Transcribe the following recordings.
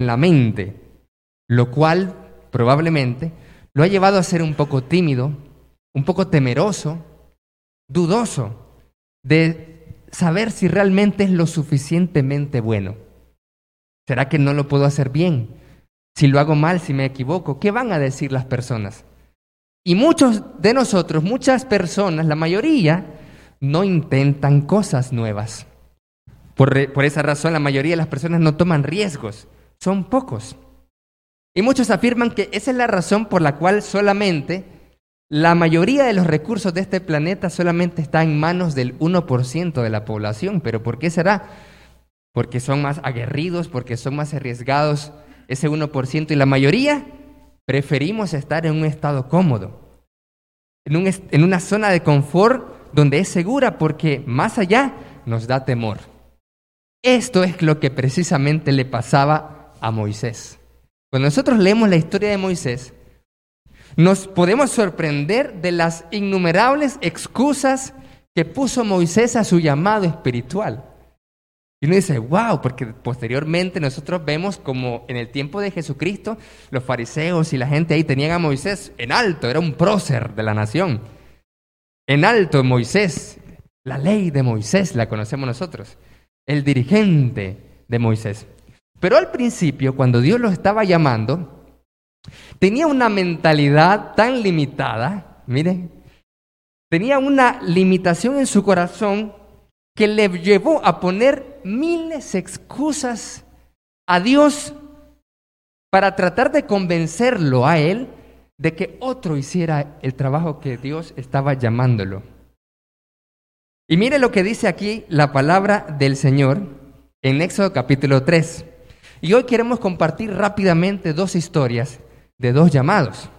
la mente, lo cual probablemente lo ha llevado a ser un poco tímido, un poco temeroso, dudoso de saber si realmente es lo suficientemente bueno. ¿Será que no lo puedo hacer bien? Si lo hago mal, si me equivoco, ¿qué van a decir las personas? Y muchos de nosotros, muchas personas, la mayoría, no intentan cosas nuevas. Por, por, esa razón, la mayoría de las personas no toman riesgos. Son pocos. Y muchos afirman que esa es la razón por la cual solamente la mayoría de los recursos de este planeta solamente está en manos del 1% de la población. ¿Pero por qué será? Porque son más aguerridos, porque son más arriesgados ese 1% y la mayoría preferimos estar en un estado cómodo, en, un, en una zona de confort donde es segura porque más allá nos da temor. Esto es lo que precisamente le pasaba a Moisés. Cuando nosotros leemos la historia de Moisés, nos podemos sorprender de las innumerables excusas que puso Moisés a su llamado espiritual. Y uno dice, wow, porque posteriormente nosotros vemos como en el tiempo de Jesucristo, los fariseos y la gente ahí tenían a Moisés en alto, era un prócer de la nación. En alto Moisés, la ley de Moisés la conocemos nosotros, el dirigente de Moisés. Pero al principio, cuando Dios lo estaba llamando, tenía una mentalidad tan limitada, miren, tenía una limitación en su corazón que le llevó a poner miles de excusas a Dios para tratar de convencerlo a él de que otro hiciera el trabajo que Dios estaba llamándolo. Y mire lo que dice aquí la palabra del Señor en Éxodo capítulo 3. Y hoy queremos compartir rápidamente dos historias de dos llamados.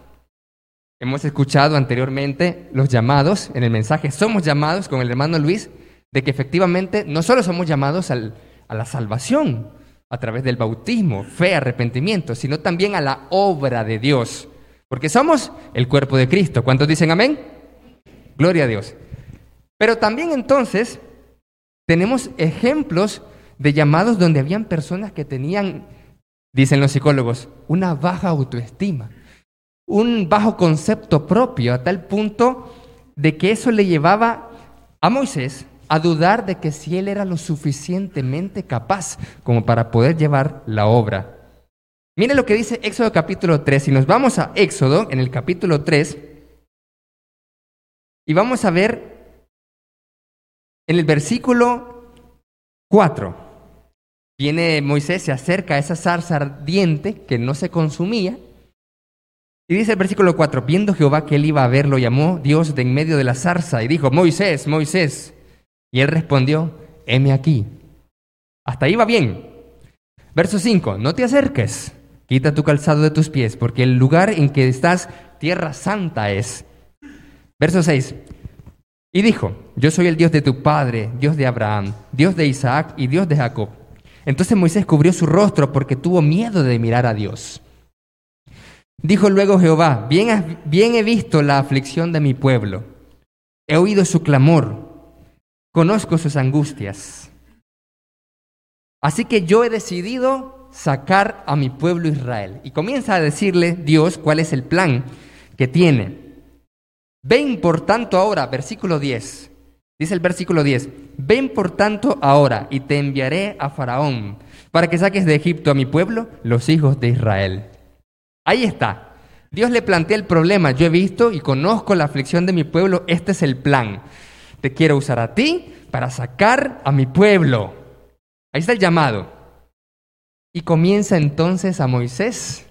Hemos escuchado anteriormente los llamados en el mensaje Somos llamados con el hermano Luis de que efectivamente no solo somos llamados a la salvación a través del bautismo, fe, arrepentimiento, sino también a la obra de Dios, porque somos el cuerpo de Cristo. ¿Cuántos dicen amén? Gloria a Dios. Pero también entonces tenemos ejemplos de llamados donde habían personas que tenían, dicen los psicólogos, una baja autoestima, un bajo concepto propio, a tal punto de que eso le llevaba a Moisés a dudar de que si él era lo suficientemente capaz como para poder llevar la obra. Mire lo que dice Éxodo capítulo 3. Si nos vamos a Éxodo en el capítulo 3 y vamos a ver en el versículo 4. Viene Moisés, se acerca a esa zarza ardiente que no se consumía. Y dice el versículo 4, viendo Jehová que él iba a ver, lo llamó Dios de en medio de la zarza y dijo, Moisés, Moisés. Y él respondió, heme aquí. Hasta ahí va bien. Verso 5, no te acerques, quita tu calzado de tus pies, porque el lugar en que estás, tierra santa es. Verso 6, y dijo, yo soy el Dios de tu padre, Dios de Abraham, Dios de Isaac y Dios de Jacob. Entonces Moisés cubrió su rostro porque tuvo miedo de mirar a Dios. Dijo luego Jehová, bien, he visto la aflicción de mi pueblo, he oído su clamor conozco sus angustias. Así que yo he decidido sacar a mi pueblo Israel. Y comienza a decirle Dios cuál es el plan que tiene. Ven por tanto ahora, versículo 10. Dice el versículo 10, ven por tanto ahora y te enviaré a Faraón para que saques de Egipto a mi pueblo, los hijos de Israel. Ahí está. Dios le plantea el problema. Yo he visto y conozco la aflicción de mi pueblo. Este es el plan. Te quiero usar a ti para sacar a mi pueblo. Ahí está el llamado. Y comienza entonces a Moisés.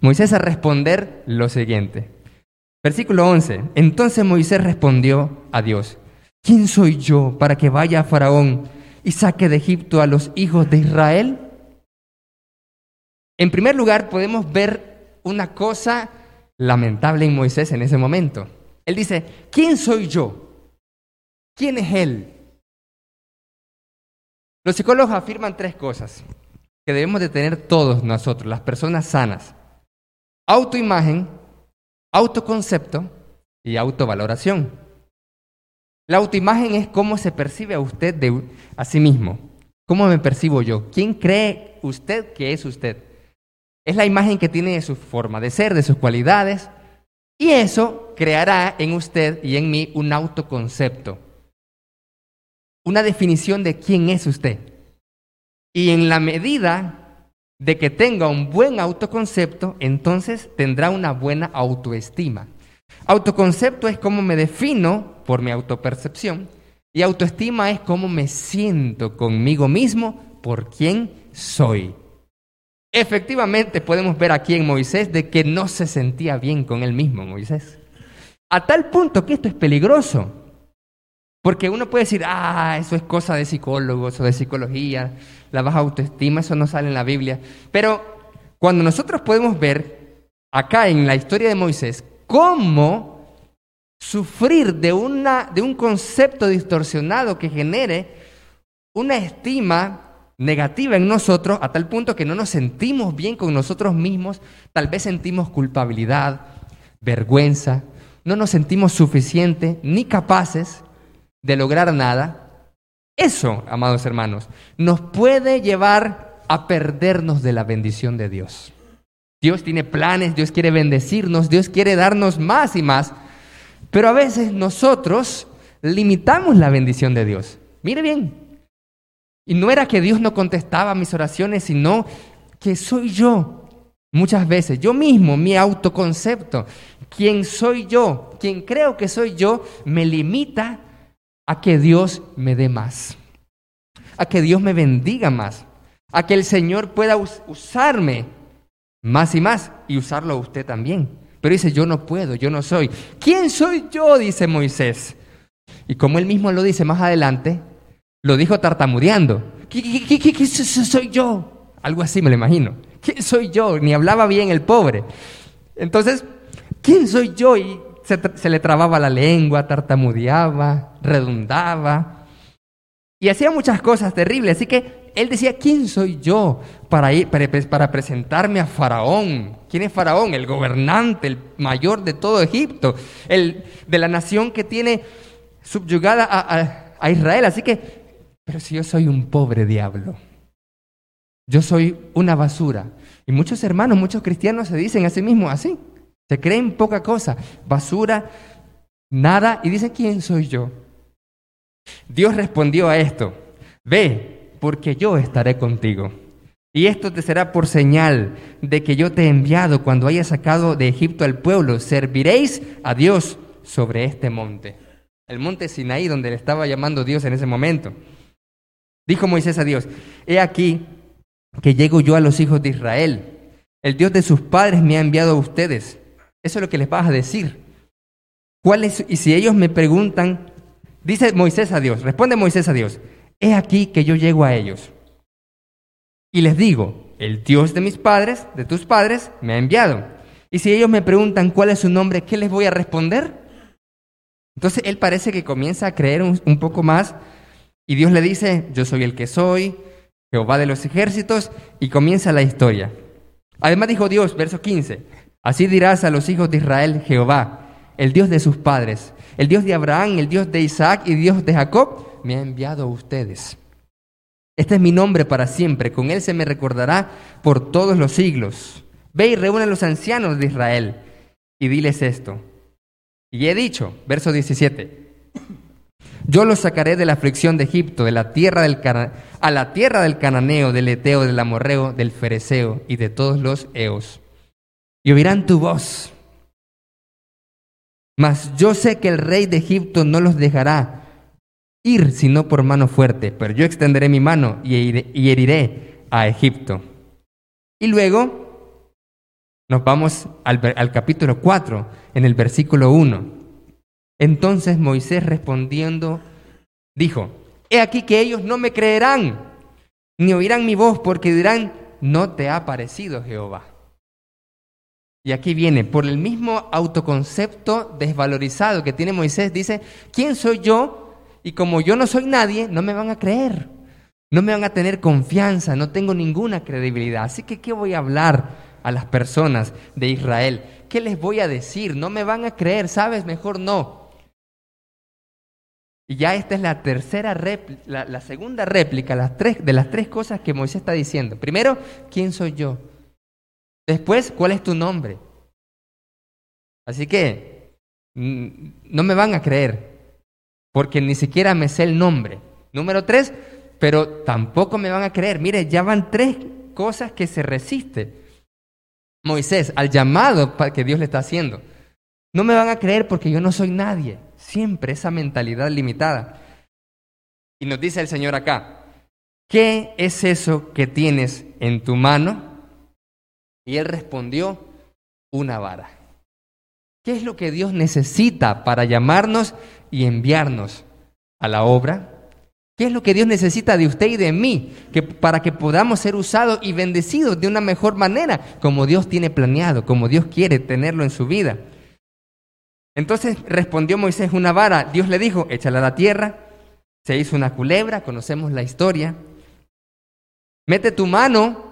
Moisés a responder lo siguiente. Versículo 11. Entonces Moisés respondió a Dios, ¿quién soy yo para que vaya a Faraón y saque de Egipto a los hijos de Israel? En primer lugar, podemos ver una cosa lamentable en Moisés en ese momento. Él dice, ¿quién soy yo? ¿Quién es Él? Los psicólogos afirman tres cosas que debemos de tener todos nosotros, las personas sanas. Autoimagen, autoconcepto y autovaloración. La autoimagen es cómo se percibe a usted de a sí mismo. ¿Cómo me percibo yo? ¿Quién cree usted que es usted. Es la imagen que tiene de su forma de ser, de sus cualidades, y eso creará en usted y en mí un autoconcepto, una definición de quién es usted. Y en la medida de que tenga un buen autoconcepto, entonces tendrá una buena autoestima. Autoconcepto es cómo me defino por mi autopercepción y autoestima es cómo me siento conmigo mismo por quién soy. Efectivamente podemos ver aquí en Moisés de que no se sentía bien con él mismo, Moisés. A tal punto que esto es peligroso. Porque uno puede decir, ah, eso es cosa de psicólogos o de psicología, la baja autoestima, eso no sale en la Biblia. Pero cuando nosotros podemos ver acá en la historia de Moisés cómo sufrir de, una, de un concepto distorsionado que genere una estima negativa en nosotros a tal punto que no nos sentimos bien con nosotros mismos, tal vez sentimos culpabilidad, vergüenza, no nos sentimos suficientes ni capaces de lograr nada. Eso, amados hermanos, nos puede llevar a perdernos de la bendición de Dios. Dios tiene planes, Dios quiere bendecirnos, Dios quiere darnos más y más, pero a veces nosotros limitamos la bendición de Dios. Mire bien, y no era que Dios no contestaba mis oraciones, sino que soy yo. Muchas veces, yo mismo, mi autoconcepto, quien soy yo, quien creo que soy yo, me limita a que Dios me dé más, a que Dios me bendiga más, a que el Señor pueda usarme más y más y usarlo a usted también. Pero dice, yo no puedo, yo no soy. ¿Quién soy yo? dice Moisés. Y como él mismo lo dice más adelante, lo dijo tartamudeando. ¿Qué, soy yo? Algo así me lo imagino. ¿Quién soy yo? Ni hablaba bien el pobre. Entonces, ¿quién soy yo? Y se, le trababa la lengua, tartamudeaba, redundaba. Y hacía muchas cosas terribles. Así que él decía, ¿quién soy yo para, ir, para, para presentarme a Faraón? ¿Quién es Faraón? El gobernante, el mayor de todo Egipto, el de la nación que tiene subyugada a, a Israel. Así que pero si yo soy un pobre diablo, yo soy una basura. Y muchos hermanos, muchos cristianos se dicen a sí mismos así. Se creen poca cosa, basura, nada, y dicen, ¿quién soy yo? Dios respondió a esto, ve, porque yo estaré contigo. Y esto te será por señal de que yo te he enviado cuando haya sacado de Egipto al pueblo. Serviréis a Dios sobre este monte. El monte Sinaí, donde le estaba llamando Dios en ese momento. Dijo Moisés a Dios, he aquí que llego yo a los hijos de Israel. El Dios de sus padres me ha enviado a ustedes. Eso es lo que les vas a decir. ¿Cuál Y si ellos me preguntan, dice Moisés a Dios, responde Moisés a Dios, he aquí que yo llego a ellos. Y les digo, el Dios de mis padres, de tus padres, me ha enviado. Y si ellos me preguntan cuál es su nombre, ¿qué les voy a responder? Entonces él parece que comienza a creer un, un poco más y Dios le dice, yo soy el que soy, Jehová de los ejércitos, y comienza la historia. Además dijo Dios, verso 15, así dirás a los hijos de Israel, Jehová, el Dios de sus padres, el Dios de Abraham, el Dios de Isaac y Dios de Jacob, me ha enviado a ustedes. Este es mi nombre para siempre, con él se me recordará por todos los siglos. Ve y reúne a los ancianos de Israel y diles esto. Y he dicho, verso 17, yo los sacaré de la aflicción de Egipto, de la tierra del a la tierra del cananeo, del eteo, del amorreo, del fereceo y de todos los eos. Y oirán tu voz. Mas yo sé que el rey de Egipto no los dejará ir sino por mano fuerte, pero yo extenderé mi mano y heriré a Egipto. Y luego nos vamos al, al capítulo 4, en el versículo 1. Entonces Moisés respondiendo dijo, he aquí que ellos no me creerán, ni oirán mi voz, porque dirán, no te ha parecido Jehová. Y aquí viene, por el mismo autoconcepto desvalorizado que tiene Moisés, dice, ¿quién soy yo? Y como yo no soy nadie, no me van a creer, no me van a tener confianza, no tengo ninguna credibilidad. Así que, ¿qué voy a hablar a las personas de Israel? ¿Qué les voy a decir? No me van a creer, ¿sabes? Mejor no. Y ya esta es la tercera réplica, la, segunda réplica las tres, de las tres cosas que Moisés está diciendo. Primero, ¿quién soy yo? Después, ¿cuál es tu nombre? Así que no me van a creer, porque ni siquiera me sé el nombre. Número tres, pero tampoco me van a creer. Mire, ya van tres cosas que se resiste Moisés al llamado que Dios le está haciendo. No me van a creer porque yo no soy nadie. Siempre esa mentalidad limitada. Y nos dice el Señor acá, ¿qué es eso que tienes en tu mano? Y él respondió, una vara. ¿Qué es lo que Dios necesita para llamarnos y enviarnos a la obra? ¿Qué es lo que Dios necesita de usted y de mí que, para que podamos ser usados y bendecidos de una mejor manera, como Dios tiene planeado, como Dios quiere tenerlo en su vida? Entonces respondió Moisés una vara. Dios le dijo, échala a la tierra. Se hizo una culebra, conocemos la historia. Mete tu mano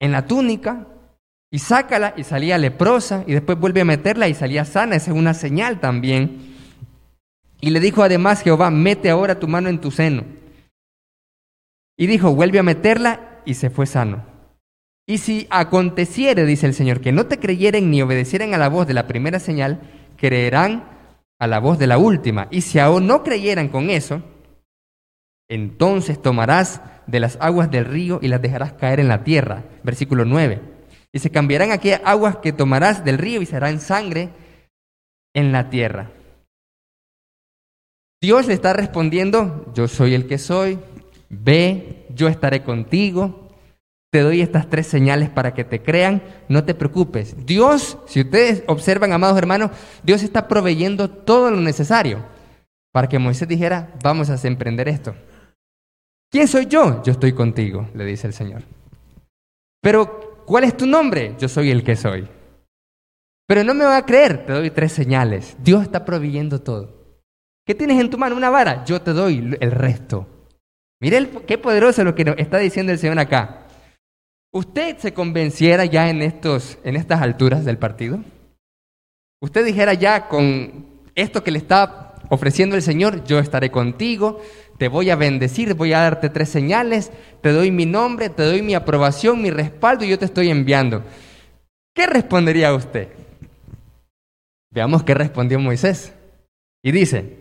en la túnica y sácala y salía leprosa y después vuelve a meterla y salía sana. Esa es una señal también. Y le dijo además Jehová, mete ahora tu mano en tu seno. Y dijo, vuelve a meterla y se fue sano. Y si aconteciere, dice el Señor, que no te creyeren ni obedecieren a la voz de la primera señal, creerán a la voz de la última. Y si aún no creyeran con eso, entonces tomarás de las aguas del río y las dejarás caer en la tierra. Versículo 9. Y se cambiarán aquellas aguas que tomarás del río y serán sangre en la tierra. Dios le está respondiendo, yo soy el que soy, ve, yo estaré contigo, te doy estas tres señales para que te crean, no te preocupes. Dios, si ustedes observan, amados hermanos, Dios está proveyendo todo lo necesario para que Moisés dijera, vamos a emprender esto. ¿Quién soy yo? Yo estoy contigo, le dice el Señor. Pero, ¿cuál es tu nombre? Yo soy el que soy. Pero no me va a creer, te doy tres señales. Dios está proveyendo todo. ¿Qué tienes en tu mano? Una vara. Yo te doy el resto. Mire qué poderoso lo que está diciendo el Señor acá. ¿Usted se convenciera ya en, estos, en estas alturas del partido? ¿Usted dijera ya con esto que le está ofreciendo el Señor, yo estaré contigo, te voy a bendecir, voy a darte tres señales, te doy mi nombre, te doy mi aprobación, mi respaldo y yo te estoy enviando? ¿Qué respondería usted? Veamos qué respondió Moisés. Y dice,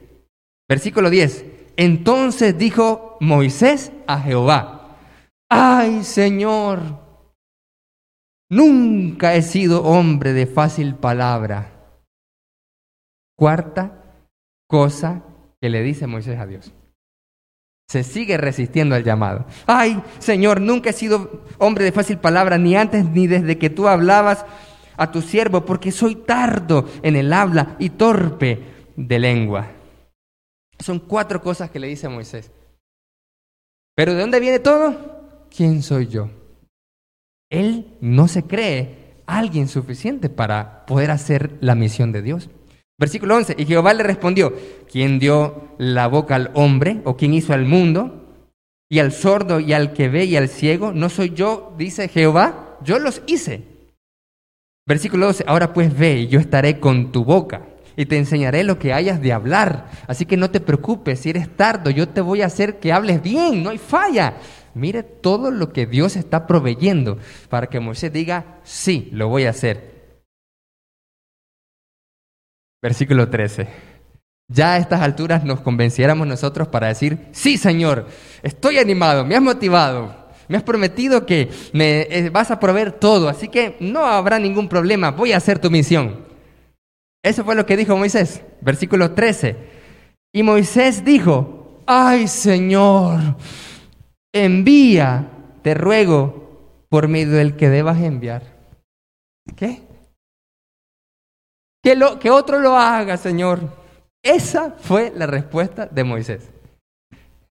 Versículo 10. Entonces dijo Moisés a Jehová, ay Señor, nunca he sido hombre de fácil palabra. Cuarta cosa que le dice Moisés a Dios. Se sigue resistiendo al llamado. Ay, Señor, nunca he sido hombre de fácil palabra, ni antes ni desde que tú hablabas a tu siervo, porque soy tardo en el habla y torpe de lengua. Son cuatro cosas que le dice Moisés. Pero ¿de dónde viene todo? ¿Quién soy yo? Él no se cree alguien suficiente para poder hacer la misión de Dios. Versículo 11, y Jehová le respondió, ¿quién dio la boca al hombre o quién hizo al mundo? Y al sordo y al que ve y al ciego, ¿no soy yo, dice Jehová? Yo los hice. Versículo 12, ahora pues ve y yo estaré con tu boca y te enseñaré lo que hayas de hablar. Así que no te preocupes, si eres tardo, yo te voy a hacer que hables bien, no hay falla. Mire todo lo que Dios está proveyendo para que Moisés diga, sí, lo voy a hacer. Versículo 13. Ya a estas alturas nos convenciéramos nosotros para decir, sí Señor, estoy animado, me has motivado, me has prometido que me eh, vas a proveer todo, así que no habrá ningún problema, voy a hacer tu misión. Eso fue lo que dijo Moisés, versículo 13. Y Moisés dijo, ay Señor, envía, te ruego, por medio del que debas enviar. ¿Qué? Que, lo, que otro lo haga, Señor. Esa fue la respuesta de Moisés.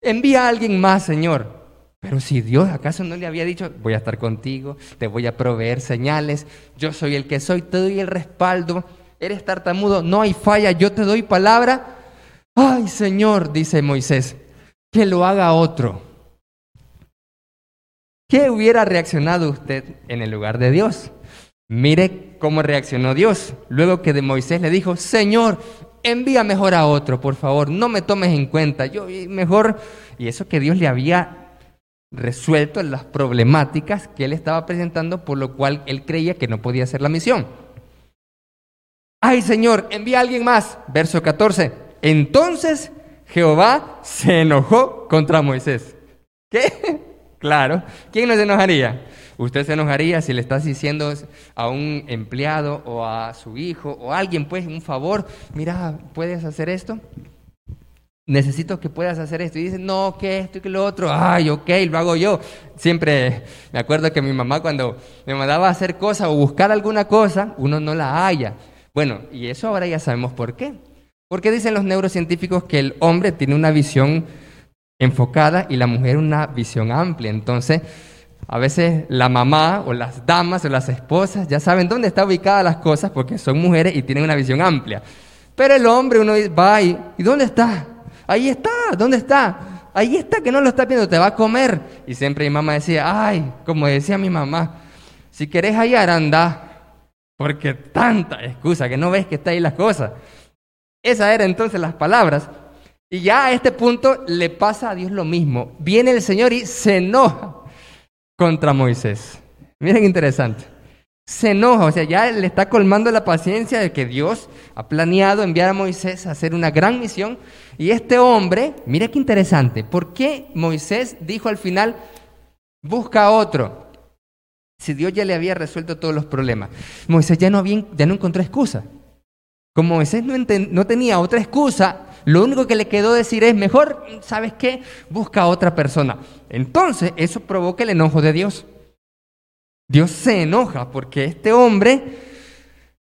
Envía a alguien más, Señor. Pero si Dios acaso no le había dicho, voy a estar contigo, te voy a proveer señales, yo soy el que soy, te doy el respaldo, eres tartamudo, no hay falla, yo te doy palabra. Ay, Señor, dice Moisés, que lo haga otro. ¿Qué hubiera reaccionado usted en el lugar de Dios? Mire cómo reaccionó Dios. Luego que de Moisés le dijo, Señor, envía mejor a otro, por favor, no me tomes en cuenta, yo mejor, y eso que Dios le había resuelto las problemáticas que él estaba presentando, por lo cual él creía que no podía hacer la misión. Ay Señor, envía a alguien más. Verso 14. Entonces Jehová se enojó contra Moisés. ¿Qué? Claro. ¿Quién no se enojaría? Usted se enojaría si le estás diciendo a un empleado o a su hijo o a alguien, pues, un favor, mira, ¿puedes hacer esto? Necesito que puedas hacer esto. Y dice, no, que esto y que lo otro. Ay, ok, lo hago yo. Siempre me acuerdo que mi mamá cuando me mandaba a hacer cosas o buscar alguna cosa, uno no la haya. Bueno, y eso ahora ya sabemos por qué. Porque dicen los neurocientíficos que el hombre tiene una visión enfocada y la mujer una visión amplia. Entonces, a veces la mamá o las damas o las esposas ya saben dónde están ubicadas las cosas porque son mujeres y tienen una visión amplia. Pero el hombre uno va y, ¿y dónde está? Ahí está, ¿dónde está? Ahí está que no lo está viendo, te va a comer. Y siempre mi mamá decía, ay, como decía mi mamá, si querés hallar, anda, porque tanta excusa que no ves que está ahí las cosas. Esas eran entonces las palabras. Y ya a este punto le pasa a Dios lo mismo. Viene el Señor y se enoja contra Moisés. Miren interesante. Se enoja, o sea, ya le está colmando la paciencia de que Dios ha planeado enviar a Moisés a hacer una gran misión. Y este hombre, mire qué interesante, ¿por qué Moisés dijo al final, busca a otro? Si Dios ya le había resuelto todos los problemas. Moisés ya no, ya no encontró excusa. Como Moisés no, no tenía otra excusa, lo único que le quedó decir es, mejor, ¿sabes qué? Busca a otra persona. Entonces, eso provoca el enojo de Dios. Dios se enoja porque este hombre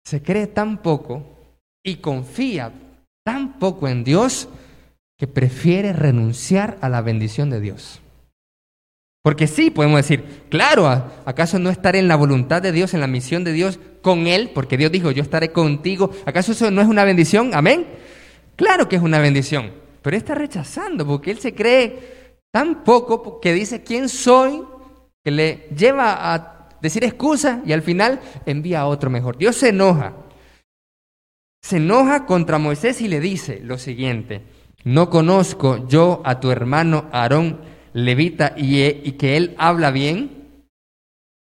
se cree tan poco y confía tan poco en Dios que prefiere renunciar a la bendición de Dios. Porque sí, podemos decir, claro, ¿acaso no estaré en la voluntad de Dios, en la misión de Dios con Él? Porque Dios dijo, yo estaré contigo. ¿Acaso eso no es una bendición? Amén. Claro que es una bendición, pero está rechazando porque Él se cree tan poco que dice quién soy, que le lleva a decir excusa y al final envía a otro mejor. Dios se enoja. Se enoja contra Moisés y le dice lo siguiente, no conozco yo a tu hermano Aarón levita y, que él habla bien?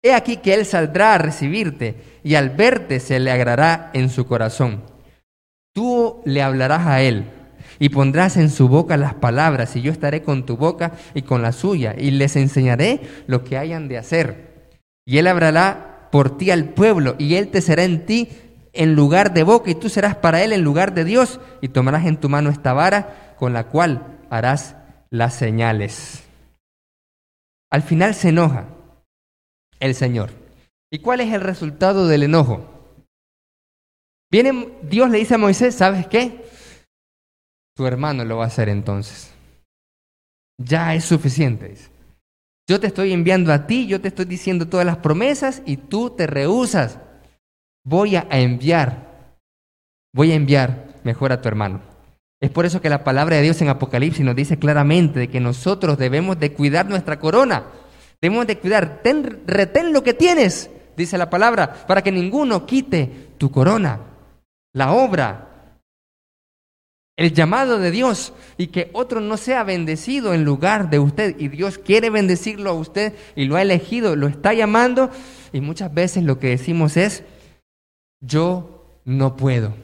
He aquí que él saldrá a recibirte y al verte se le agrará en su corazón. Tú le hablarás a él y pondrás en su boca las palabras y yo estaré con tu boca y con la suya y les enseñaré lo que hayan de hacer. Y él hablará por ti al pueblo y él te será en ti en lugar de boca y tú serás para él en lugar de Dios y tomarás en tu mano esta vara con la cual harás las señales. Al final se enoja el Señor. ¿Y cuál es el resultado del enojo? Dios le dice a Moisés, ¿sabes qué? Tu hermano lo va a hacer entonces. Ya es suficiente. Yo te estoy enviando a ti, yo te estoy diciendo todas las promesas y tú te rehusas. Voy a enviar, voy a enviar mejor a tu hermano. Es por eso que la palabra de Dios en Apocalipsis nos dice claramente que nosotros debemos de cuidar nuestra corona. Debemos de cuidar, ten, retén lo que tienes, dice la palabra, para que ninguno quite tu corona, la obra, el llamado de Dios y que otro no sea bendecido en lugar de usted. Y Dios quiere bendecirlo a usted y lo ha elegido, lo está llamando. Y muchas veces lo que decimos es, yo no puedo,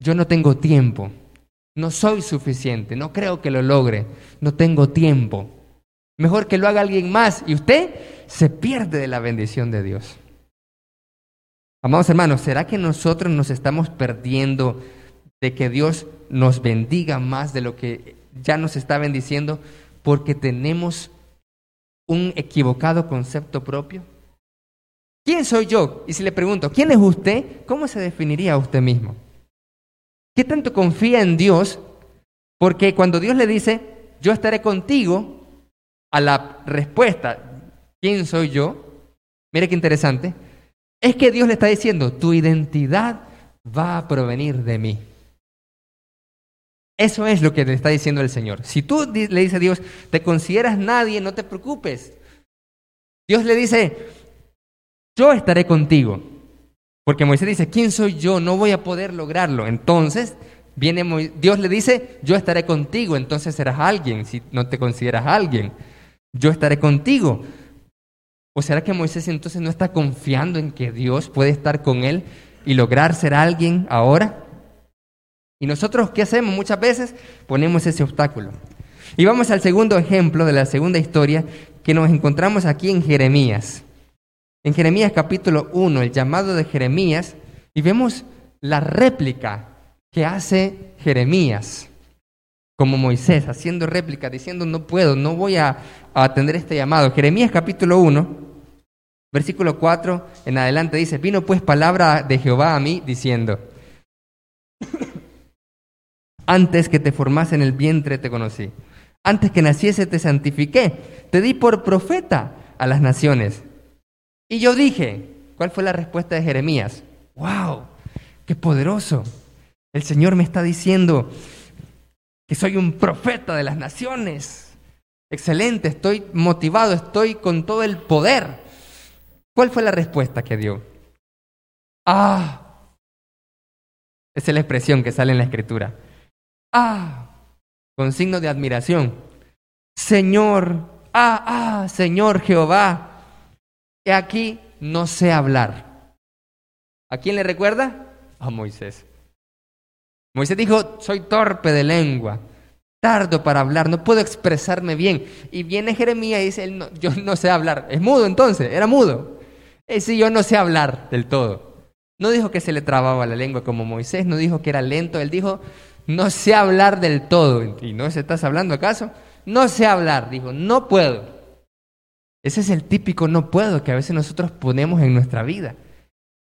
yo no tengo tiempo. No soy suficiente, no creo que lo logre, no tengo tiempo. Mejor que lo haga alguien más y usted se pierde de la bendición de Dios. Amados hermanos, ¿será que nosotros nos estamos perdiendo de que Dios nos bendiga más de lo que ya nos está bendiciendo porque tenemos un equivocado concepto propio? ¿Quién soy yo? Y si le pregunto, ¿quién es usted? ¿Cómo se definiría usted mismo? ¿Qué tanto confía en Dios? Porque cuando Dios le dice, yo estaré contigo, a la respuesta, ¿quién soy yo? Mire qué interesante. Es que Dios le está diciendo, tu identidad va a provenir de mí. Eso es lo que le está diciendo el Señor. Si tú le dices a Dios, te consideras nadie, no te preocupes. Dios le dice, yo estaré contigo. Porque Moisés dice, ¿quién soy yo? No voy a poder lograrlo. Entonces, Viene Dios le dice, yo estaré contigo, entonces serás alguien, si no te consideras alguien. Yo estaré contigo. ¿O será que Moisés entonces no está confiando en que Dios puede estar con él y lograr ser alguien ahora? Y nosotros, ¿qué hacemos? Muchas veces ponemos ese obstáculo. Y vamos al segundo ejemplo de la segunda historia que nos encontramos aquí en Jeremías. En Jeremías capítulo 1, el llamado de Jeremías, y vemos la réplica que hace Jeremías, como Moisés, haciendo réplica, diciendo, no puedo, no voy a, a atender este llamado. Jeremías capítulo 1, versículo 4 en adelante dice, vino pues palabra de Jehová a mí diciendo, antes que te formase en el vientre te conocí, antes que naciese te santifiqué, te di por profeta a las naciones. Y yo dije, ¿cuál fue la respuesta de Jeremías? ¡Wow! ¡Qué poderoso! El Señor me está diciendo que soy un profeta de las naciones. Excelente, estoy motivado, estoy con todo el poder. ¿Cuál fue la respuesta que dio? Ah, esa es la expresión que sale en la escritura. Ah, con signo de admiración. Señor, ah, ah, Señor Jehová, He aquí no sé hablar. ¿A quién le recuerda? A Moisés. Moisés dijo, soy torpe de lengua, tardo para hablar, no puedo expresarme bien. Y viene Jeremías y dice, yo no sé hablar. Es mudo entonces, era mudo. Y sí, yo no sé hablar del todo. No dijo que se le trababa la lengua como Moisés, no dijo que era lento, él dijo, no sé hablar del todo. ¿Y no se estás hablando acaso? No sé hablar, dijo, no puedo. Ese es el típico no puedo que a veces nosotros ponemos en nuestra vida.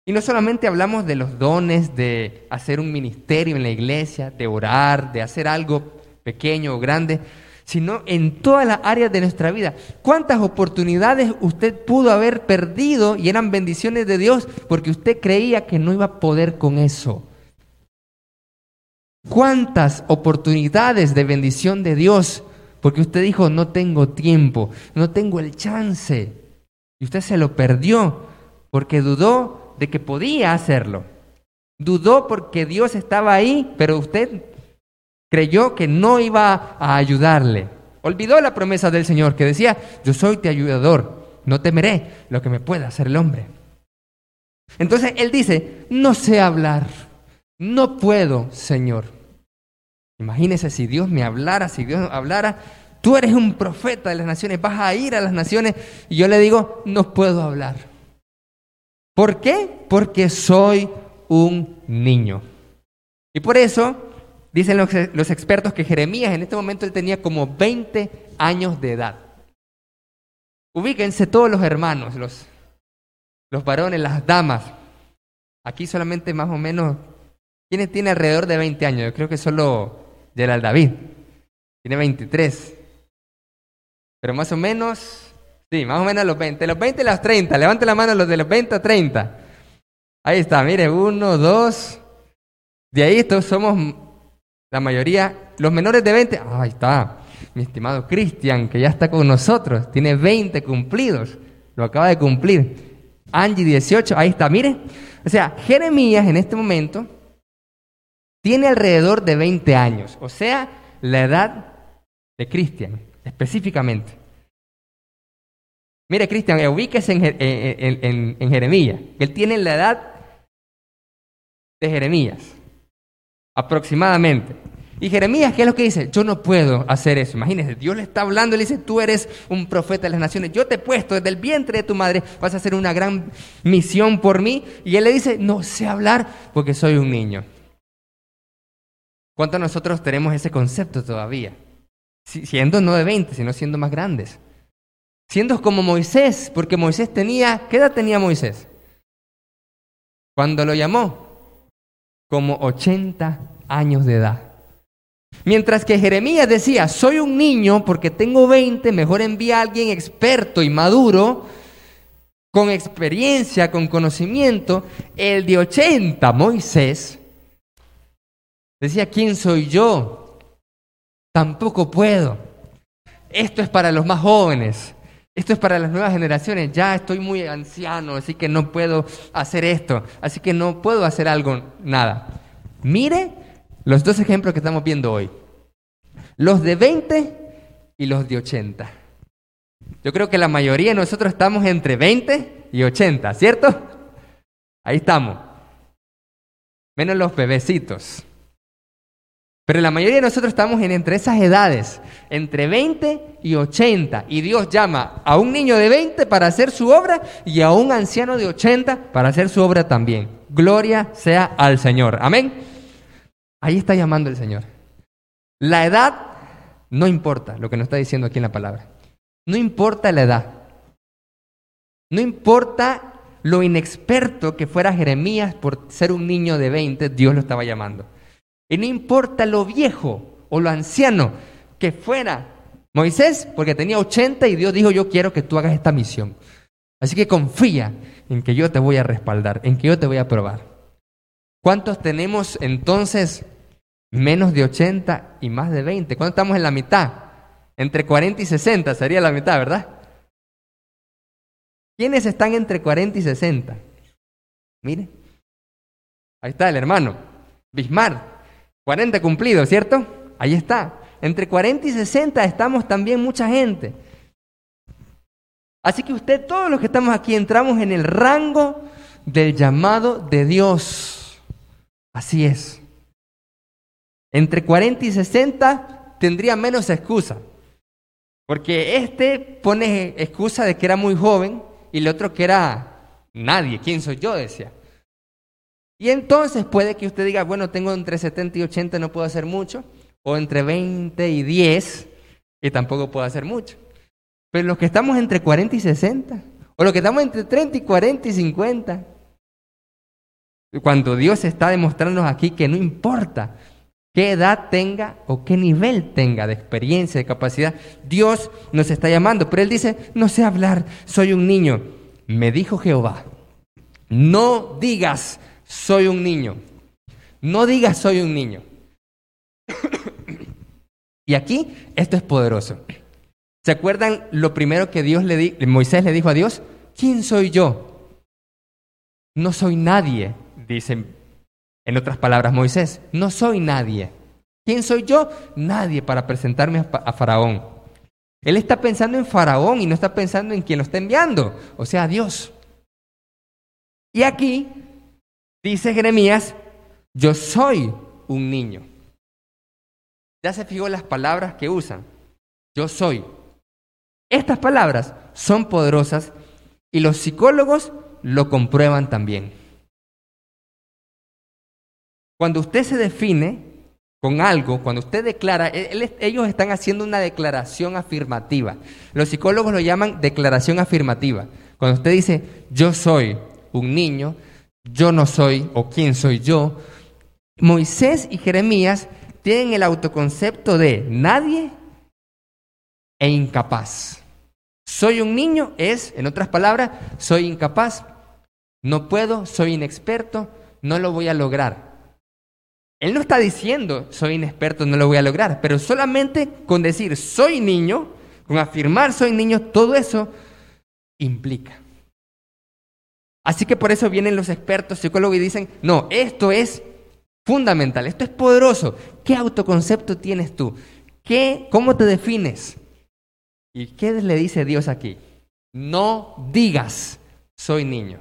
Y no solamente hablamos de los dones de hacer un ministerio en la iglesia, de orar, de hacer algo pequeño o grande, sino en todas las áreas de nuestra vida. ¿Cuántas oportunidades usted pudo haber perdido y eran bendiciones de Dios porque usted creía que no iba a poder con eso? ¿Cuántas oportunidades de bendición de Dios porque usted dijo, no tengo tiempo, no tengo el chance. Y usted se lo perdió porque dudó de que podía hacerlo. Dudó porque Dios estaba ahí, pero usted creyó que no iba a ayudarle. Olvidó la promesa del Señor que decía, yo soy tu ayudador, no temeré lo que me pueda hacer el hombre. Entonces él dice, no sé hablar, no puedo, Señor. Imagínese si Dios me hablara, si Dios hablara, tú eres un profeta de las naciones, vas a ir a las naciones y yo le digo, no puedo hablar. ¿Por qué? Porque soy un niño. Y por eso dicen los, expertos que Jeremías en este momento él tenía como 20 años de edad. Ubíquense todos los hermanos, los, los varones, las damas. Aquí solamente más o menos, ¿quiénes tiene alrededor de 20 años? Yo creo que solo Gerald David. Tiene 23. Pero más o menos, sí, más o menos los 20. Los 20 y los 30. Levante la mano los de los 20 a 30. Ahí está, mire, uno, dos. De ahí todos somos la mayoría, los menores de 20. Ahí está, mi estimado Cristian, que ya está con nosotros. Tiene 20 cumplidos. Lo acaba de cumplir. Angie, 18. Ahí está, mire. O sea, Jeremías en este momento tiene alrededor de 20 años, o sea, la edad de Cristian, específicamente. Mire, Cristian, ubíquese en, en, Jeremías. Él tiene la edad de Jeremías, aproximadamente. Y Jeremías, ¿qué es lo que dice? Yo no puedo hacer eso. Imagínese, Dios le está hablando y le dice, tú eres un profeta de las naciones. Yo te he puesto desde el vientre de tu madre, vas a hacer una gran misión por mí. Y él le dice, no sé hablar porque soy un niño. ¿Cuántos nosotros tenemos ese concepto todavía? Siendo no de 20, sino siendo más grandes. Siendo como Moisés, porque Moisés tenía, ¿qué edad tenía Moisés? Cuando lo llamó, como 80 años de edad. Mientras que Jeremías decía, soy un niño porque tengo 20, mejor envía a alguien experto y maduro, con experiencia, con conocimiento. El de 80, Moisés, Decía, ¿quién soy yo? Tampoco puedo. Esto es para los más jóvenes. Esto es para las nuevas generaciones. Ya estoy muy anciano, así que no puedo hacer esto. Así que no puedo hacer algo, nada. Mire los dos ejemplos que estamos viendo hoy. Los de 20 y los de 80. Yo creo que la mayoría de nosotros estamos entre 20 y 80, ¿cierto? Ahí estamos. Menos los bebecitos. Pero la mayoría de nosotros estamos en entre esas edades, entre 20 y 80. Y Dios llama a un niño de 20 para hacer su obra y a un anciano de 80 para hacer su obra también. Gloria sea al Señor. Amén. Ahí está llamando el Señor. La edad no importa, lo que nos está diciendo aquí en la palabra. No importa la edad. No importa lo inexperto que fuera Jeremías por ser un niño de 20, Dios lo estaba llamando. Y no importa lo viejo o lo anciano que fuera Moisés, porque tenía 80 y Dios dijo, yo quiero que tú hagas esta misión. Así que confía en que yo te voy a respaldar, en que yo te voy a probar. ¿Cuántos tenemos entonces menos de 80 y más de 20? ¿Cuántos estamos en la mitad? Entre 40 y 60 sería la mitad, ¿verdad? ¿Quiénes están entre 40 y 60? Mire, ahí está el hermano, Bismarck. 40 cumplidos, ¿cierto? Ahí está. Entre 40 y 60 estamos también mucha gente. Así que usted, todos los que estamos aquí, entramos en el rango del llamado de Dios. Así es. Entre 40 y 60 tendría menos excusa. Porque este pone excusa de que era muy joven y el otro que era nadie. ¿Quién soy yo? Decía. Y entonces puede que usted diga, bueno, tengo entre 70 y 80, no puedo hacer mucho, o entre 20 y 10, y tampoco puedo hacer mucho. Pero los que estamos entre 40 y 60, o los que estamos entre 30 y 40 y 50, cuando Dios está demostrándonos aquí que no importa qué edad tenga o qué nivel tenga de experiencia, de capacidad, Dios nos está llamando. Pero Él dice, no sé hablar, soy un niño. Me dijo Jehová, no digas, soy un niño. No digas soy un niño. y aquí esto es poderoso. ¿Se acuerdan lo primero que Dios le di Moisés le dijo a Dios? ¿Quién soy yo? No soy nadie, dice en otras palabras Moisés. No soy nadie. ¿Quién soy yo? Nadie para presentarme a Faraón. Él está pensando en Faraón y no está pensando en quien lo está enviando, o sea, Dios. Y aquí Dice Jeremías, yo soy un niño. Ya se fijó las palabras que usan. Yo soy. Estas palabras son poderosas y los psicólogos lo comprueban también. Cuando usted se define con algo, cuando usted declara, e, ellos están haciendo una declaración afirmativa. Los psicólogos lo llaman declaración afirmativa. Cuando usted dice, yo soy un niño, yo no soy o quién soy yo, Moisés y Jeremías tienen el autoconcepto de nadie e incapaz. Soy un niño es, en otras palabras, soy incapaz, no puedo, soy inexperto, no lo voy a lograr. Él no está diciendo soy inexperto, no lo voy a lograr, pero solamente con decir soy niño, con afirmar soy niño, todo eso implica. Así que por eso vienen los expertos psicólogos y dicen, no, esto es fundamental, esto es poderoso. ¿Qué autoconcepto tienes tú? ¿Qué, ¿Cómo te defines? ¿Y qué le dice Dios aquí? No digas, soy niño.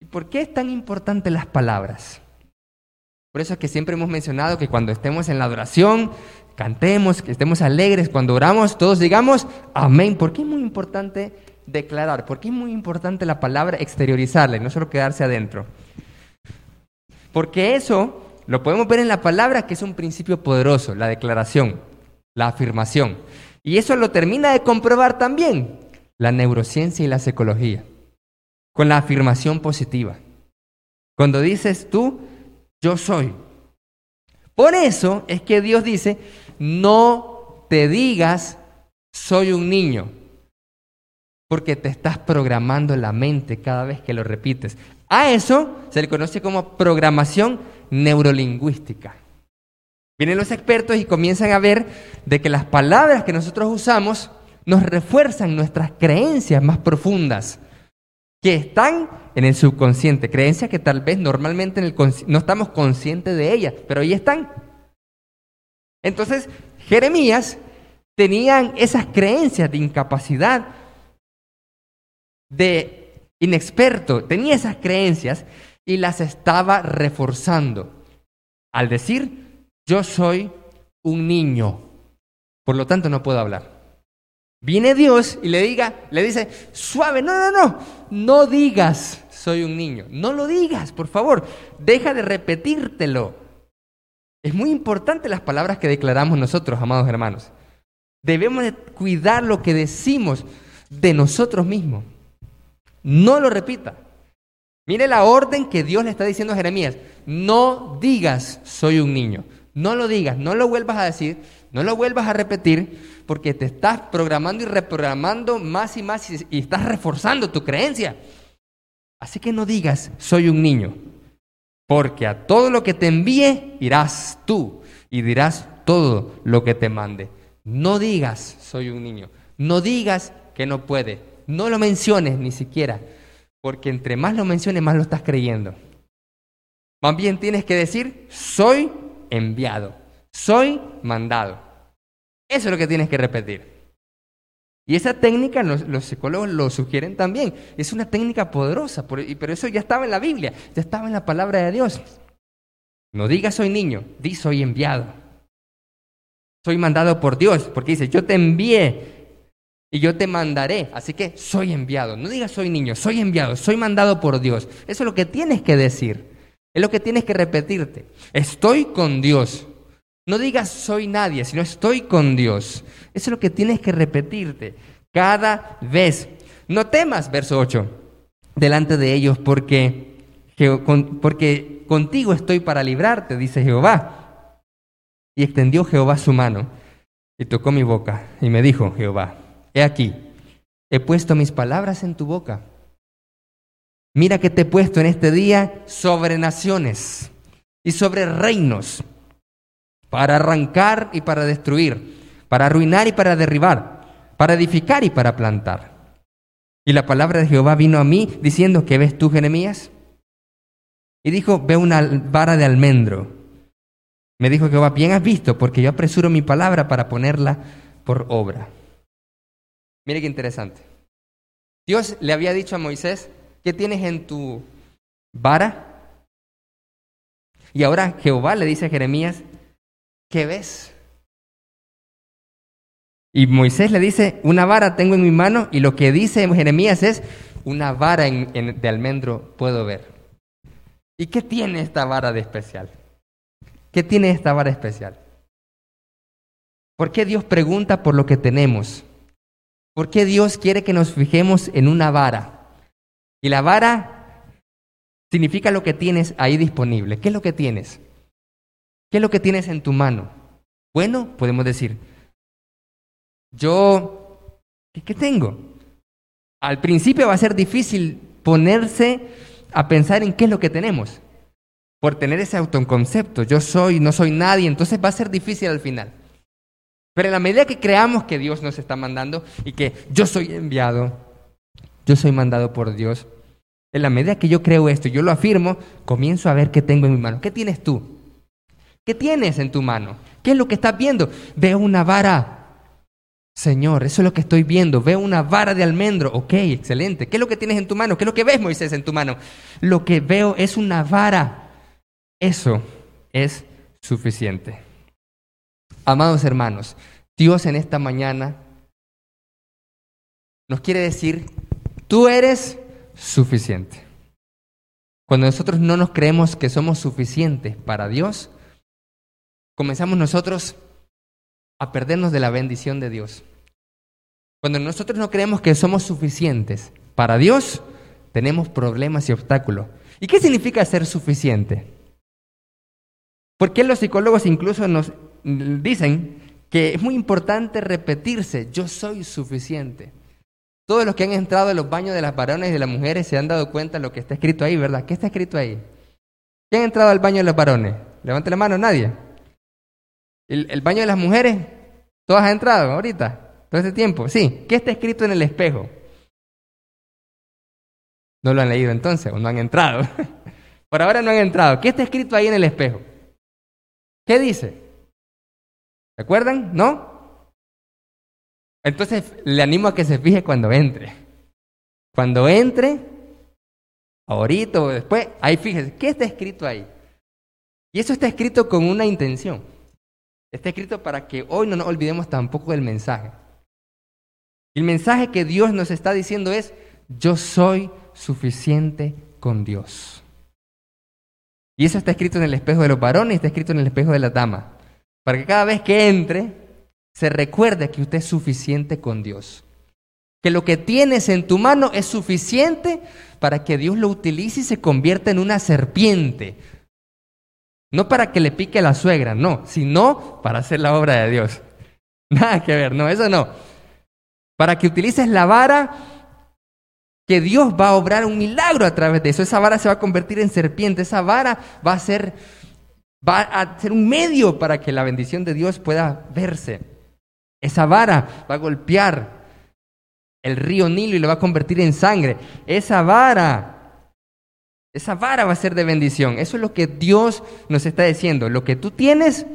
¿Y por qué es tan importante las palabras? Por eso es que siempre hemos mencionado que cuando estemos en la adoración, cantemos, que estemos alegres, cuando oramos, todos digamos amén. ¿Por qué es muy importante declarar, porque es muy importante la palabra exteriorizarla y no solo quedarse adentro. Porque eso lo podemos ver en la palabra que es un principio poderoso, la declaración, la afirmación. Y eso lo termina de comprobar también la neurociencia y la psicología, con la afirmación positiva. Cuando dices tú, yo soy. Por eso es que Dios dice, no te digas, soy un niño porque te estás programando la mente cada vez que lo repites. A eso se le conoce como programación neurolingüística. Vienen los expertos y comienzan a ver de que las palabras que nosotros usamos nos refuerzan nuestras creencias más profundas, que están en el subconsciente, creencias que tal vez normalmente no estamos conscientes de ellas, pero ahí están. Entonces, Jeremías tenían esas creencias de incapacidad, de inexperto, tenía esas creencias y las estaba reforzando al decir, yo soy un niño, por lo tanto no puedo hablar. Viene Dios y le diga, le dice, suave, no, no, no, no digas soy un niño. No lo digas, por favor. Deja de repetírtelo. Es muy importante las palabras que declaramos nosotros, amados hermanos. Debemos de cuidar lo que decimos de nosotros mismos. No lo repita. Mire la orden que Dios le está diciendo a Jeremías. No digas soy un niño. No lo digas, no lo vuelvas a decir, no lo vuelvas a repetir, porque te estás programando y reprogramando más y más y, estás reforzando tu creencia. Así que no digas, soy un niño, porque a todo lo que te envíe irás tú y dirás todo lo que te mande. No digas, soy un niño. No digas que no puede. No lo menciones ni siquiera, porque entre más lo menciones, más lo estás creyendo. Más bien tienes que decir, soy enviado, soy mandado. Eso es lo que tienes que repetir. Y esa técnica los, psicólogos lo sugieren también. Es una técnica poderosa, pero eso ya estaba en la Biblia, ya estaba en la palabra de Dios. No digas soy niño, di soy enviado. Soy mandado por Dios, porque dice, yo te envié y yo te mandaré. Así que soy enviado. No digas soy niño, soy enviado, soy mandado por Dios. Eso es lo que tienes que decir. Es lo que tienes que repetirte. Estoy con Dios. No digas soy nadie, sino estoy con Dios. Eso es lo que tienes que repetirte cada vez. No temas, verso 8, delante de ellos, porque, porque contigo estoy para librarte, dice Jehová. Y extendió Jehová su mano y tocó mi boca y me dijo Jehová, he aquí, he puesto mis palabras en tu boca. Mira que te he puesto en este día sobre naciones y sobre reinos para arrancar y para destruir, para arruinar y para derribar, para edificar y para plantar. Y la palabra de Jehová vino a mí diciendo, ¿qué ves tú, Jeremías? Y dijo, ve una vara de almendro. Me dijo Jehová, bien has visto, porque yo apresuro mi palabra para ponerla por obra. Mire qué interesante. Dios le había dicho a Moisés, ¿qué tienes en tu vara? Y ahora Jehová le dice a Jeremías, ¿qué ves? Y Moisés le dice, una vara tengo en mi mano y lo que dice Jeremías es, una vara de almendro puedo ver. ¿Y qué tiene esta vara de especial? ¿Qué tiene esta vara especial? ¿Por qué Dios pregunta por lo que tenemos? ¿Por qué Dios quiere que nos fijemos en una vara? Y la vara significa lo que tienes ahí disponible. ¿Qué es lo que tienes? ¿Qué es lo que tienes en tu mano? Bueno, podemos decir, yo, ¿qué, tengo? Al principio va a ser difícil ponerse a pensar en qué es lo que tenemos, por tener ese autoconcepto, yo soy, no soy nadie, entonces va a ser difícil al final. Pero en la medida que creamos que Dios nos está mandando y que yo soy enviado, yo soy mandado por Dios, en la medida que yo creo esto, yo lo afirmo, comienzo a ver qué tengo en mi mano. ¿Qué tienes tú? ¿Qué tienes en tu mano? ¿Qué es lo que estás viendo? Veo una vara. Señor, eso es lo que estoy viendo. Veo una vara de almendro. Ok, excelente. ¿Qué es lo que tienes en tu mano? ¿Qué es lo que ves, Moisés, en tu mano? Lo que veo es una vara. Eso es suficiente. Amados hermanos, Dios en esta mañana nos quiere decir, tú eres suficiente. Cuando nosotros no nos creemos que somos suficientes para Dios, comenzamos nosotros a perdernos de la bendición de Dios. Cuando nosotros no creemos que somos suficientes para Dios, tenemos problemas y obstáculos. ¿Y qué significa ser suficiente? ¿Por qué los psicólogos incluso nos dicen que es muy importante repetirse, yo soy suficiente? Todos los que han entrado en los baños de las varones y de las mujeres se han dado cuenta de lo que está escrito ahí, ¿verdad? ¿Qué está escrito ahí? ¿Quién ha entrado al baño de los varones? Levante la mano, nadie. El, baño de las mujeres, ¿todas han entrado ahorita? ¿Todo este tiempo? Sí. ¿Qué está escrito en el espejo? No lo han leído entonces, o no han entrado. Por ahora no han entrado. ¿Qué está escrito ahí en el espejo? ¿Qué dice? ¿Se acuerdan? ¿No? Entonces le animo a que se fije cuando entre. Cuando entre, ahorita o después, ahí fíjese, ¿qué está escrito ahí? Y eso está escrito con una intención. Está escrito para que hoy no nos olvidemos tampoco del mensaje. El mensaje que Dios nos está diciendo es, yo soy suficiente con Dios. Y eso está escrito en el espejo de los varones está escrito en el espejo de la dama. Para que cada vez que entre, se recuerde que usted es suficiente con Dios. Que lo que tienes en tu mano es suficiente para que Dios lo utilice y se convierta en una serpiente. No para que le pique la suegra, no, sino para hacer la obra de Dios. Nada que ver, no, eso no. Para que utilices la vara que Dios va a obrar un milagro a través de eso. Esa vara se va a convertir en serpiente, esa vara va a ser va a ser un medio para que la bendición de Dios pueda verse. Esa vara va a golpear el río Nilo y lo va a convertir en sangre. Esa vara, esa vara va a ser de bendición. Eso es lo que Dios nos está diciendo. Lo que tú tienes